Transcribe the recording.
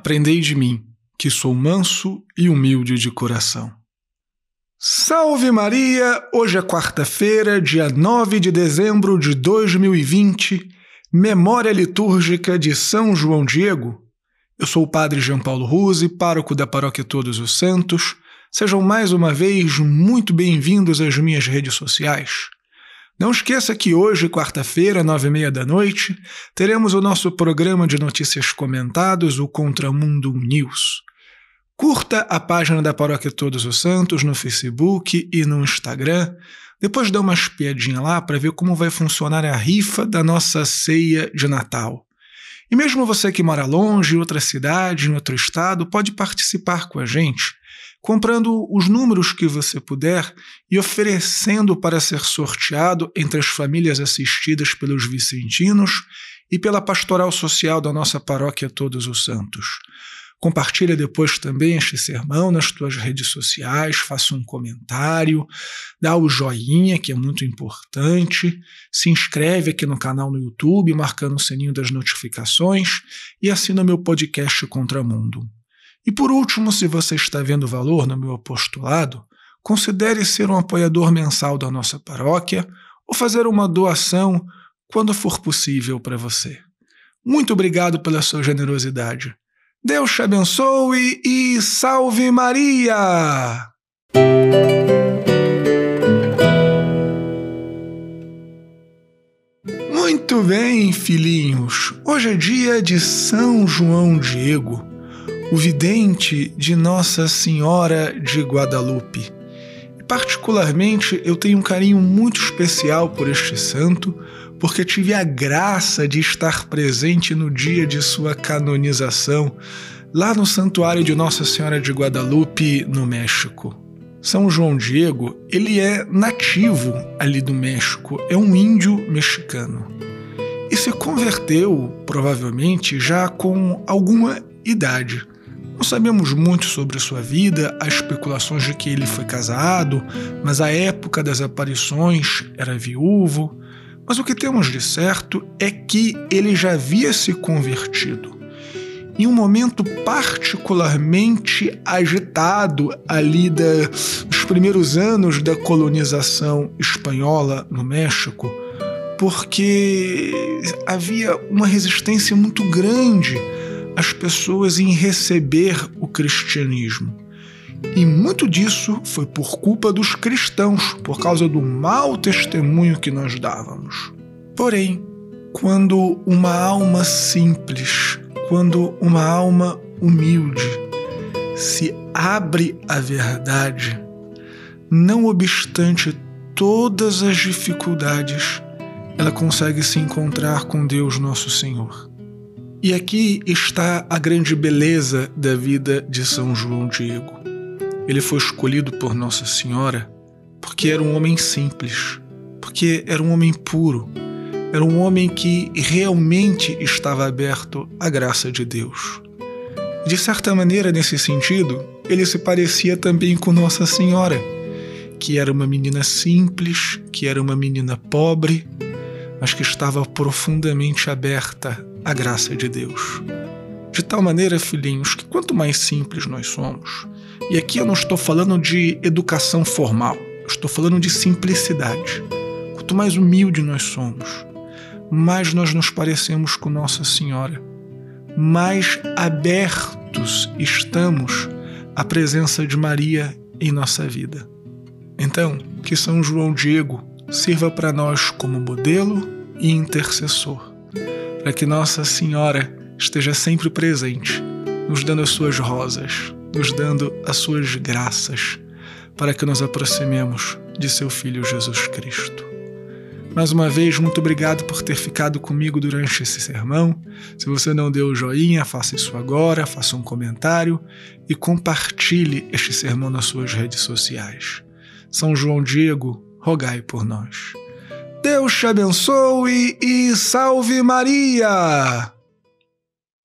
Aprendei de mim, que sou manso e humilde de coração. Salve Maria! Hoje é quarta-feira, dia 9 de dezembro de 2020, memória litúrgica de São João Diego. Eu sou o Padre João Paulo Ruse, pároco da Paróquia Todos os Santos. Sejam mais uma vez muito bem-vindos às minhas redes sociais. Não esqueça que hoje, quarta-feira, nove e meia da noite, teremos o nosso programa de notícias comentados, o Contramundo News. Curta a página da Paróquia Todos os Santos no Facebook e no Instagram. Depois dê uma espiadinha lá para ver como vai funcionar a rifa da nossa ceia de Natal. E mesmo você que mora longe, em outra cidade, em outro estado, pode participar com a gente comprando os números que você puder e oferecendo para ser sorteado entre as famílias assistidas pelos vicentinos e pela pastoral social da nossa paróquia Todos os Santos. Compartilha depois também este sermão nas tuas redes sociais, faça um comentário, dá o joinha, que é muito importante, se inscreve aqui no canal no YouTube, marcando o sininho das notificações e assina meu podcast Contramundo. E por último, se você está vendo valor no meu apostolado, considere ser um apoiador mensal da nossa paróquia ou fazer uma doação quando for possível para você. Muito obrigado pela sua generosidade. Deus te abençoe e salve Maria! Muito bem, filhinhos. Hoje é dia de São João Diego o vidente de Nossa Senhora de Guadalupe. E particularmente eu tenho um carinho muito especial por este santo, porque tive a graça de estar presente no dia de sua canonização, lá no santuário de Nossa Senhora de Guadalupe, no México. São João Diego, ele é nativo ali do México, é um índio mexicano. E se converteu, provavelmente, já com alguma idade. Não sabemos muito sobre sua vida, há especulações de que ele foi casado, mas à época das aparições era viúvo. Mas o que temos de certo é que ele já havia se convertido. Em um momento particularmente agitado ali da, dos primeiros anos da colonização espanhola no México, porque havia uma resistência muito grande as pessoas em receber o cristianismo. E muito disso foi por culpa dos cristãos, por causa do mau testemunho que nós dávamos. Porém, quando uma alma simples, quando uma alma humilde se abre à verdade, não obstante todas as dificuldades, ela consegue se encontrar com Deus Nosso Senhor. E aqui está a grande beleza da vida de São João Diego. Ele foi escolhido por Nossa Senhora porque era um homem simples, porque era um homem puro, era um homem que realmente estava aberto à graça de Deus. De certa maneira, nesse sentido, ele se parecia também com Nossa Senhora, que era uma menina simples, que era uma menina pobre, mas que estava profundamente aberta a graça de Deus. De tal maneira, filhinhos, que quanto mais simples nós somos, e aqui eu não estou falando de educação formal, eu estou falando de simplicidade. Quanto mais humilde nós somos, mais nós nos parecemos com Nossa Senhora, mais abertos estamos à presença de Maria em nossa vida. Então, que São João Diego sirva para nós como modelo e intercessor para que Nossa Senhora esteja sempre presente, nos dando as suas rosas, nos dando as suas graças, para que nos aproximemos de seu Filho Jesus Cristo. Mais uma vez, muito obrigado por ter ficado comigo durante esse sermão. Se você não deu o joinha, faça isso agora, faça um comentário e compartilhe este sermão nas suas redes sociais. São João Diego, rogai por nós. Deus te abençoe e salve Maria!